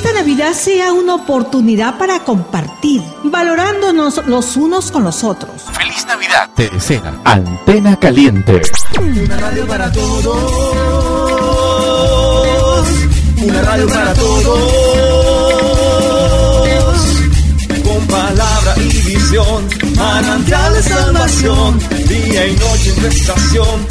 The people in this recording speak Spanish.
esta Navidad sea una oportunidad para compartir, valorándonos los unos con los otros. ¡Feliz Navidad! Te desea Antena Caliente. Una radio para todos. Una radio para todos. Con palabra y visión. Manantial de salvación. Día y noche en estación.